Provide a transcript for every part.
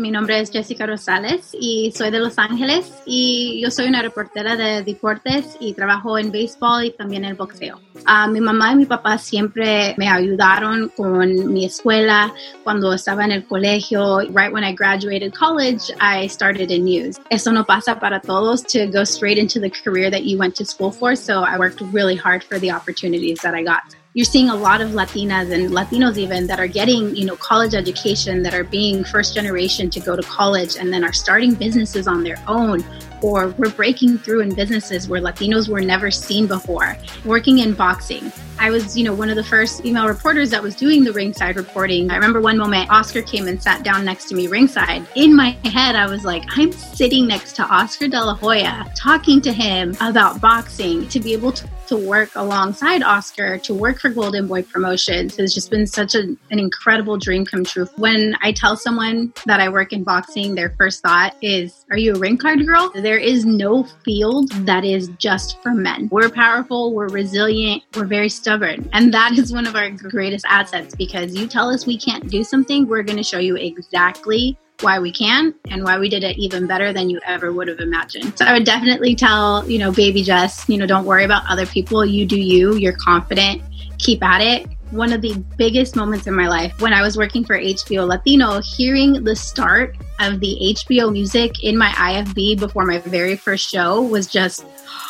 mi nombre es Jessica Rosales y soy de Los Ángeles y yo soy una reportera de deportes y trabajo en béisbol y también en boxeo. Uh, mi mamá y mi papá siempre me ayudaron con mi escuela cuando estaba en el colegio. Right when I graduated college, I started in news. Eso no pasa para todos to go straight into the career that you went to school for, so I worked really hard for the opportunities that I got you're seeing a lot of Latinas and Latinos even that are getting, you know, college education, that are being first generation to go to college and then are starting businesses on their own or we're breaking through in businesses where Latinos were never seen before. Working in boxing, I was, you know, one of the first female reporters that was doing the ringside reporting. I remember one moment Oscar came and sat down next to me ringside. In my head, I was like, I'm sitting next to Oscar De La Hoya, talking to him about boxing. To be able to, to work alongside Oscar, to work for Golden Boy Promotions has just been such a, an incredible dream come true. When I tell someone that I work in boxing, their first thought is, Are you a ring card girl? There is no field that is just for men. We're powerful, we're resilient, we're very stubborn. And that is one of our greatest assets because you tell us we can't do something, we're going to show you exactly why we can and why we did it even better than you ever would have imagined. So I would definitely tell, you know, baby Jess, you know, don't worry about other people. You do you, you're confident, keep at it one of the biggest moments in my life when I was working for HBO Latino, hearing the start of the HBO music in my IFB before my very first show was just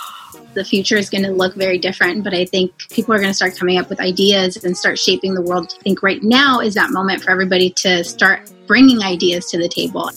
the future is going to look very different. But I think people are going to start coming up with ideas and start shaping the world. I think right now is that moment for everybody to start bringing ideas to the table.